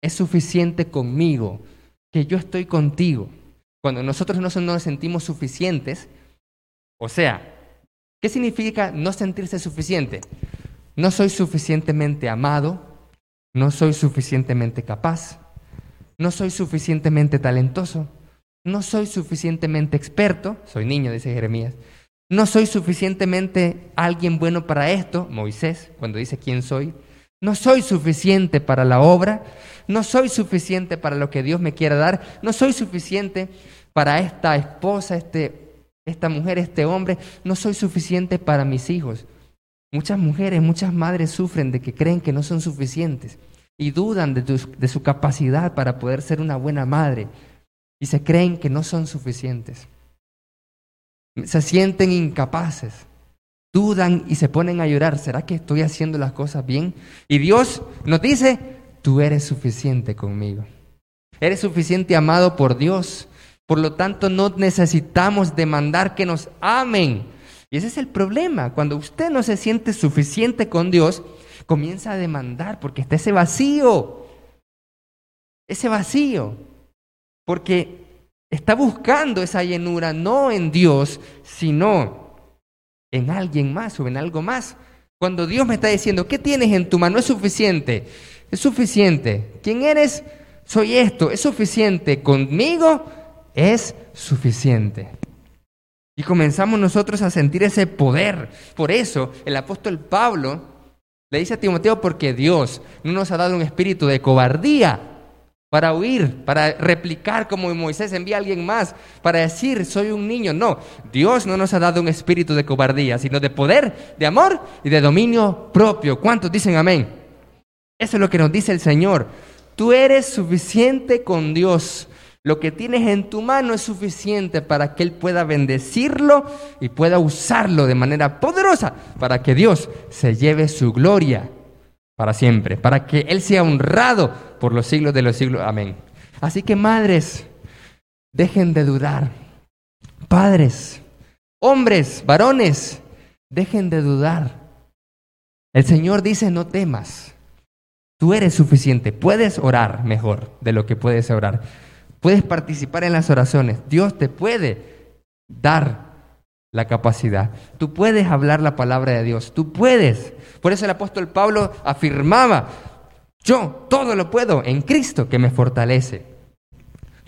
es suficiente conmigo, que yo estoy contigo. Cuando nosotros no nos sentimos suficientes, o sea, ¿qué significa no sentirse suficiente? No soy suficientemente amado, no soy suficientemente capaz, no soy suficientemente talentoso, no soy suficientemente experto, soy niño, dice Jeremías, no soy suficientemente alguien bueno para esto, Moisés, cuando dice quién soy, no soy suficiente para la obra, no soy suficiente para lo que Dios me quiera dar, no soy suficiente para esta esposa, este, esta mujer, este hombre, no soy suficiente para mis hijos. Muchas mujeres, muchas madres sufren de que creen que no son suficientes y dudan de, su capacidad para poder ser una buena madre y se creen que no son suficientes. Se sienten incapaces, dudan y se ponen a llorar. ¿Será que estoy haciendo las cosas bien? Y Dios nos dice, tú eres suficiente conmigo. Eres suficiente amado por Dios. Por lo tanto, no necesitamos demandar que nos amen y ese es el problema. Cuando usted no se siente suficiente con Dios, comienza a demandar porque está ese vacío. Ese vacío. Porque está buscando esa llenura no en Dios, sino en alguien más o en algo más. Cuando Dios me está diciendo, ¿qué tienes en tu mano? Es suficiente. Es suficiente. ¿Quién eres? Soy esto. Es suficiente. Conmigo es suficiente. Y comenzamos nosotros a sentir ese poder. Por eso el apóstol Pablo le dice a Timoteo, porque Dios no nos ha dado un espíritu de cobardía para huir, para replicar como Moisés envía a alguien más, para decir, soy un niño. No, Dios no nos ha dado un espíritu de cobardía, sino de poder, de amor y de dominio propio. ¿Cuántos dicen amén? Eso es lo que nos dice el Señor. Tú eres suficiente con Dios. Lo que tienes en tu mano es suficiente para que Él pueda bendecirlo y pueda usarlo de manera poderosa para que Dios se lleve su gloria para siempre, para que Él sea honrado por los siglos de los siglos. Amén. Así que madres, dejen de dudar. Padres, hombres, varones, dejen de dudar. El Señor dice, no temas. Tú eres suficiente. Puedes orar mejor de lo que puedes orar. Puedes participar en las oraciones. Dios te puede dar la capacidad. Tú puedes hablar la palabra de Dios. Tú puedes. Por eso el apóstol Pablo afirmaba, yo todo lo puedo en Cristo que me fortalece.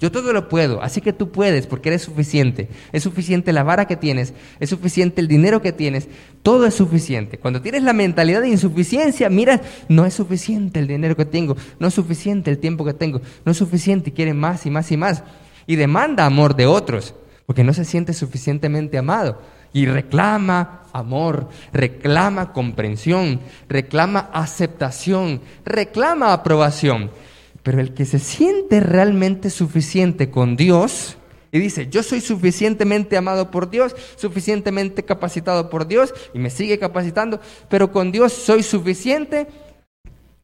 Yo todo lo puedo, así que tú puedes porque eres suficiente. Es suficiente la vara que tienes, es suficiente el dinero que tienes, todo es suficiente. Cuando tienes la mentalidad de insuficiencia, mira, no es suficiente el dinero que tengo, no es suficiente el tiempo que tengo, no es suficiente y quiere más y más y más. Y demanda amor de otros porque no se siente suficientemente amado. Y reclama amor, reclama comprensión, reclama aceptación, reclama aprobación. Pero el que se siente realmente suficiente con Dios y dice, yo soy suficientemente amado por Dios, suficientemente capacitado por Dios y me sigue capacitando, pero con Dios soy suficiente,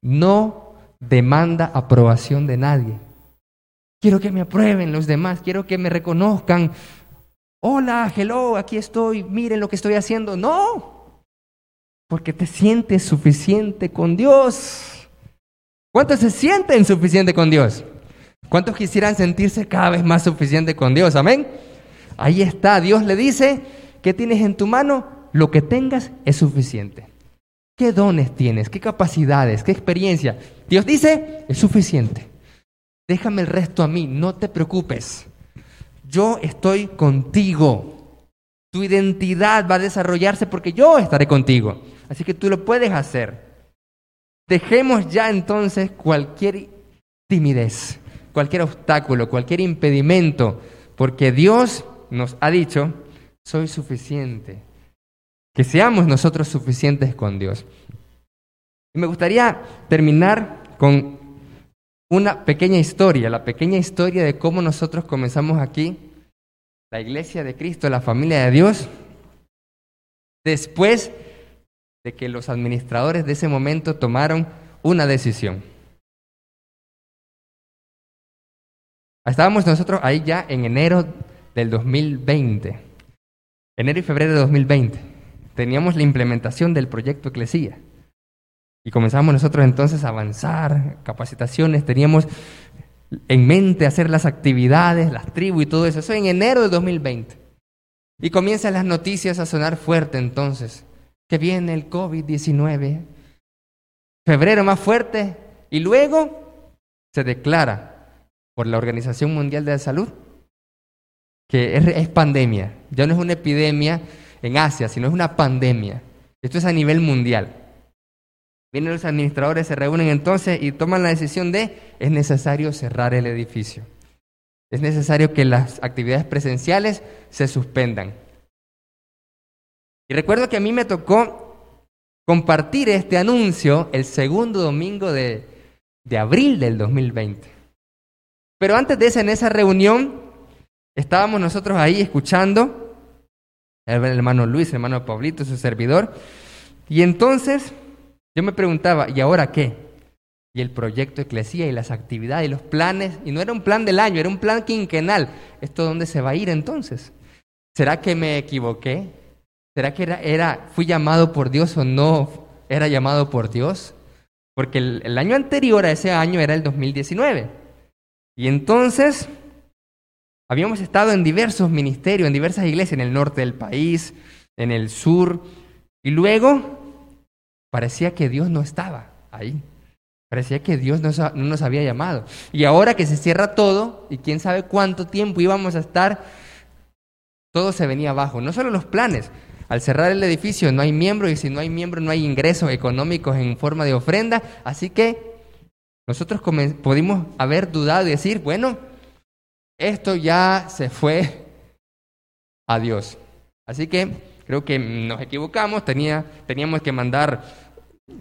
no demanda aprobación de nadie. Quiero que me aprueben los demás, quiero que me reconozcan. Hola, hello, aquí estoy, miren lo que estoy haciendo. No, porque te sientes suficiente con Dios. ¿Cuántos se sienten suficiente con Dios? ¿Cuántos quisieran sentirse cada vez más suficiente con Dios? Amén. Ahí está, Dios le dice, ¿qué tienes en tu mano? Lo que tengas es suficiente. ¿Qué dones tienes? ¿Qué capacidades? ¿Qué experiencia? Dios dice, es suficiente. Déjame el resto a mí, no te preocupes. Yo estoy contigo. Tu identidad va a desarrollarse porque yo estaré contigo. Así que tú lo puedes hacer. Dejemos ya entonces cualquier timidez, cualquier obstáculo, cualquier impedimento, porque Dios nos ha dicho, soy suficiente. Que seamos nosotros suficientes con Dios. Y me gustaría terminar con una pequeña historia, la pequeña historia de cómo nosotros comenzamos aquí, la iglesia de Cristo, la familia de Dios, después de que los administradores de ese momento tomaron una decisión. Estábamos nosotros ahí ya en enero del 2020, enero y febrero de 2020. Teníamos la implementación del proyecto Eclesía. Y comenzamos nosotros entonces a avanzar, capacitaciones, teníamos en mente hacer las actividades, las tribus y todo eso. Eso en enero de 2020. Y comienzan las noticias a sonar fuerte entonces, que viene el COVID-19, febrero más fuerte, y luego se declara por la Organización Mundial de la Salud que es, es pandemia. Ya no es una epidemia en Asia, sino es una pandemia. Esto es a nivel mundial. Vienen los administradores, se reúnen entonces y toman la decisión de es necesario cerrar el edificio. Es necesario que las actividades presenciales se suspendan. Y recuerdo que a mí me tocó compartir este anuncio el segundo domingo de, de abril del 2020. Pero antes de eso, en esa reunión, estábamos nosotros ahí escuchando, el hermano Luis, el hermano Pablito, su servidor, y entonces yo me preguntaba, ¿y ahora qué? Y el proyecto Eclesía y las actividades y los planes, y no era un plan del año, era un plan quinquenal. ¿Esto dónde se va a ir entonces? ¿Será que me equivoqué? ¿Será que era, era fui llamado por Dios o no era llamado por Dios? Porque el, el año anterior a ese año era el 2019. Y entonces habíamos estado en diversos ministerios, en diversas iglesias, en el norte del país, en el sur, y luego Parecía que Dios no estaba ahí. Parecía que Dios no, nos había llamado. Y ahora que se cierra todo, y quién sabe cuánto tiempo íbamos a estar, todo se venía abajo. No solo los planes. Al cerrar el edificio no hay miembros y si no hay miembros no hay ingresos económicos en forma de ofrenda. Así que nosotros pudimos haber dudado y decir, bueno, esto ya se fue a Dios. Así que creo que nos equivocamos, tenía, teníamos que mandar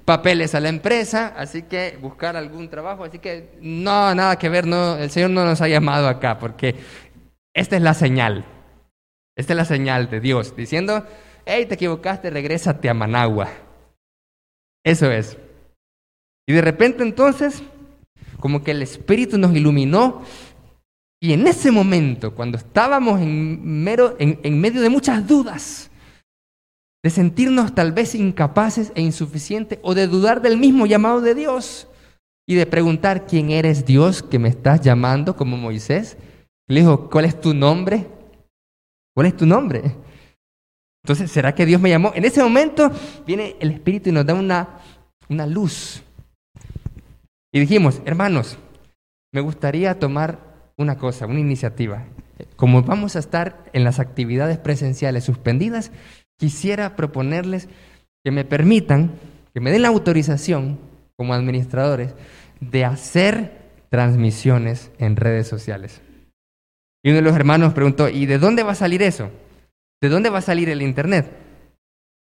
papeles a la empresa, así que buscar algún trabajo, así que no, nada que ver, no, el Señor no nos ha llamado acá, porque esta es la señal, esta es la señal de Dios, diciendo, hey, te equivocaste, regrésate a Managua. Eso es. Y de repente entonces, como que el Espíritu nos iluminó y en ese momento, cuando estábamos en, mero, en medio de muchas dudas, de sentirnos tal vez incapaces e insuficientes o de dudar del mismo llamado de Dios y de preguntar quién eres Dios que me estás llamando como Moisés. Le dijo, ¿cuál es tu nombre? ¿Cuál es tu nombre? Entonces, ¿será que Dios me llamó? En ese momento viene el Espíritu y nos da una, una luz. Y dijimos, hermanos, me gustaría tomar una cosa, una iniciativa. Como vamos a estar en las actividades presenciales suspendidas, quisiera proponerles que me permitan, que me den la autorización como administradores de hacer transmisiones en redes sociales. Y uno de los hermanos preguntó, ¿y de dónde va a salir eso? ¿De dónde va a salir el Internet?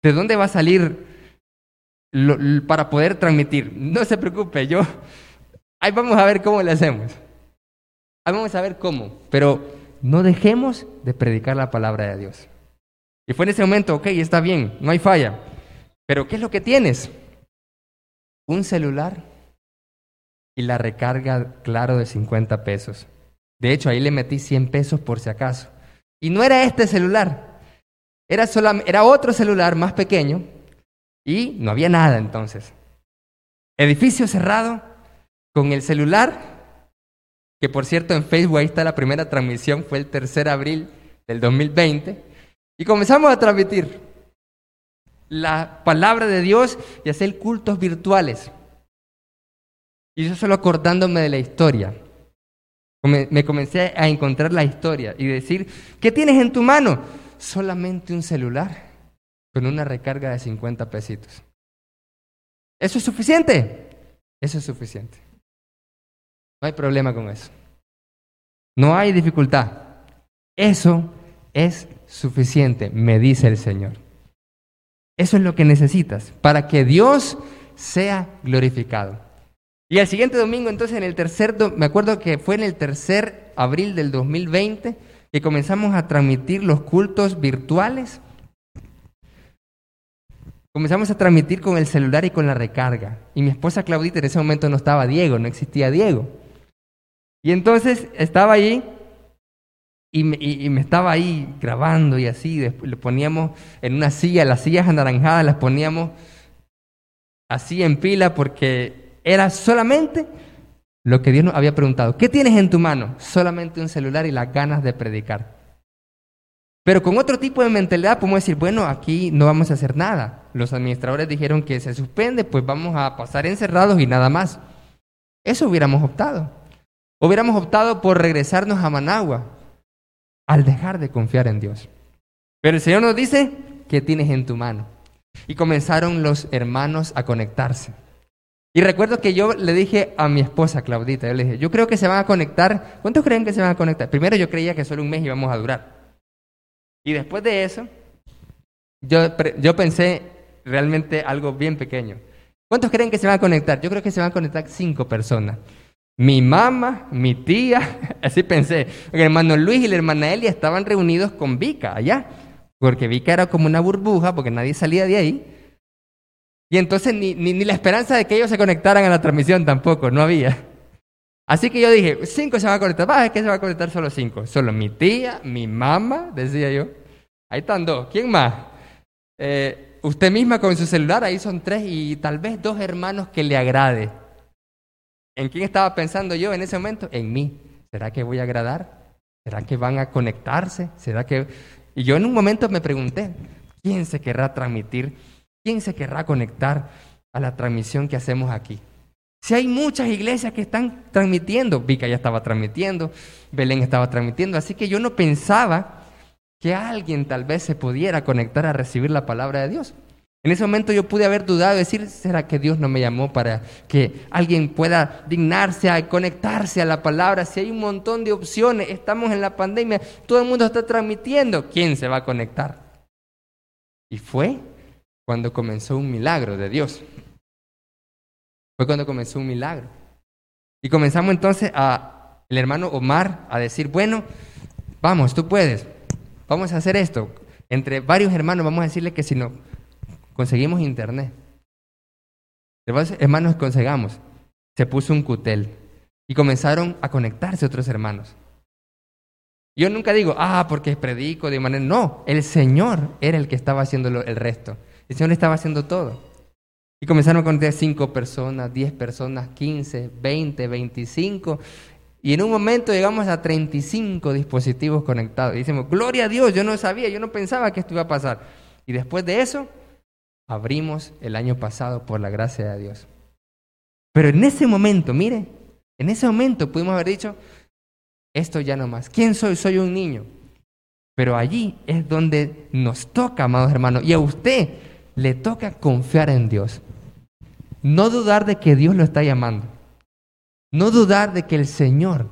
¿De dónde va a salir para poder transmitir? No se preocupe, yo... Ahí vamos a ver cómo le hacemos. Ahí vamos a ver cómo. Pero no dejemos de predicar la palabra de Dios. Y fue en ese momento, ok, está bien, no hay falla. Pero ¿qué es lo que tienes? Un celular y la recarga, claro, de 50 pesos. De hecho, ahí le metí 100 pesos por si acaso. Y no era este celular, era, otro celular más pequeño y no había nada entonces. Edificio cerrado, con el celular que por cierto en Facebook ahí está la primera transmisión, fue el tercer de abril del 2020, y comenzamos a transmitir la palabra de Dios y hacer cultos virtuales. Y yo solo acordándome de la historia. Me comencé a encontrar la historia y decir, ¿qué tienes en tu mano? Solamente un celular con una recarga de 50 pesitos. ¿Eso es suficiente? Eso es suficiente. No hay problema con eso. No hay dificultad. Eso es suficiente, me dice el Señor. Eso es lo que necesitas para que Dios sea glorificado. Y el siguiente domingo, entonces, en el tercer, me acuerdo que fue en el tercer abril del 2020 que comenzamos a transmitir los cultos virtuales. Comenzamos a transmitir con el celular y con la recarga. Y mi esposa Claudita en ese momento no estaba Diego, no existía Diego. Y entonces estaba ahí y me, estaba ahí grabando y así. Después poníamos en una silla, las sillas anaranjadas las poníamos así en pila porque era solamente lo que Dios nos había preguntado. ¿Qué tienes en tu mano? Solamente un celular y las ganas de predicar. Pero con otro tipo de mentalidad podemos decir, bueno, aquí no vamos a hacer nada. Los administradores dijeron que se suspende, pues vamos a pasar encerrados y nada más. Eso hubiéramos optado. Hubiéramos optado por regresarnos a Managua al dejar de confiar en Dios. Pero el Señor nos dice, ¿qué tienes en tu mano? Y comenzaron los hermanos a conectarse. Y recuerdo que yo le dije a mi esposa Claudita, yo le dije, yo creo que se van a conectar. ¿Cuántos creen que se van a conectar? Primero yo creía que solo un mes íbamos a durar. Y después de eso, yo, yo pensé realmente algo bien pequeño. ¿Cuántos creen que se van a conectar? Yo creo que se van a conectar cinco personas. Mi mamá, mi tía, así pensé. El hermano Luis y la hermana Elia estaban reunidos con Vika allá, porque Vika era como una burbuja, porque nadie salía de ahí. Y entonces ni, ni, la esperanza de que ellos se conectaran a la transmisión tampoco, no había. Así que yo dije, cinco se van a conectar. Va, es que se va a conectar solo cinco. Solo mi tía, mi mamá, decía yo. Ahí están dos. ¿Quién más? Eh, usted misma con su celular, ahí son tres y tal vez dos hermanos que le agrade. ¿En quién estaba pensando yo en ese momento? En mí. ¿Será que voy a agradar? ¿Será que van a conectarse? ¿Será que...? Y yo en un momento me pregunté, ¿quién se querrá transmitir? ¿Quién se querrá conectar a la transmisión que hacemos aquí? Si hay muchas iglesias que están transmitiendo, Vica ya estaba transmitiendo, Belén estaba transmitiendo, así que yo no pensaba que alguien tal vez se pudiera conectar a recibir la palabra de Dios. En ese momento yo pude haber dudado y decir, ¿será que Dios no me llamó para que alguien pueda dignarse a conectarse a la palabra? Si hay un montón de opciones, estamos en la pandemia, todo el mundo está transmitiendo, ¿quién se va a conectar? Y fue cuando comenzó un milagro de Dios. Fue cuando comenzó un milagro. Y comenzamos entonces a el hermano Omar a decir, bueno, vamos, tú puedes, vamos a hacer esto. Entre varios hermanos vamos a decirle que si no conseguimos internet. Hermanos, consegamos. Se puso un cutel y comenzaron a conectarse otros hermanos. Yo nunca digo, ah, porque predico de manera. No, el Señor era el que estaba haciendo el resto. El Señor estaba haciendo todo. Y comenzaron a conectar cinco personas, diez personas, quince, veinte, veinticinco. Y en un momento llegamos a 35 dispositivos conectados. Y decimos, gloria a Dios, yo no sabía, yo no pensaba que esto iba a pasar. Y después de eso, abrimos el año pasado por la gracia de Dios. Pero en ese momento, mire, en ese momento pudimos haber dicho, esto ya no más. ¿Quién soy? Soy un niño. Pero allí es donde nos toca, amados hermanos, y a usted le toca confiar en Dios. No dudar de que Dios lo está llamando. No dudar de que el Señor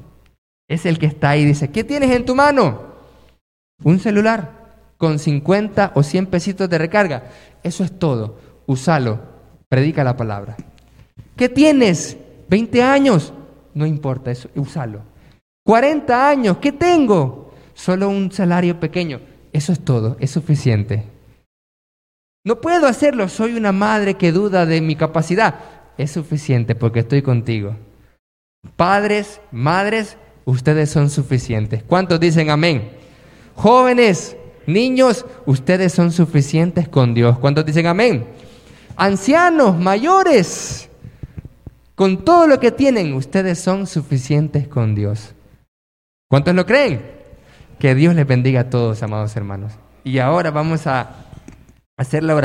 es el que está ahí dice, ¿qué tienes en tu mano? Un celular con 50 o 100 pesitos de recarga. Eso es todo. Úsalo. Predica la palabra. ¿Qué tienes? 20 años. No importa, eso, úsalo. 40 años. ¿Qué tengo? Solo un salario pequeño. Eso es todo. Es suficiente. No puedo hacerlo. Soy una madre que duda de mi capacidad. Es suficiente porque estoy contigo. Padres, madres, ustedes son suficientes. ¿Cuántos dicen amén? Jóvenes, Niños, ustedes son suficientes con Dios. ¿Cuántos dicen amén? Ancianos, mayores, Con todo lo que tienen, ustedes son suficientes con Dios. ¿Cuántos lo creen? Que Dios les bendiga a todos, amados hermanos. Y ahora vamos a hacer la oración.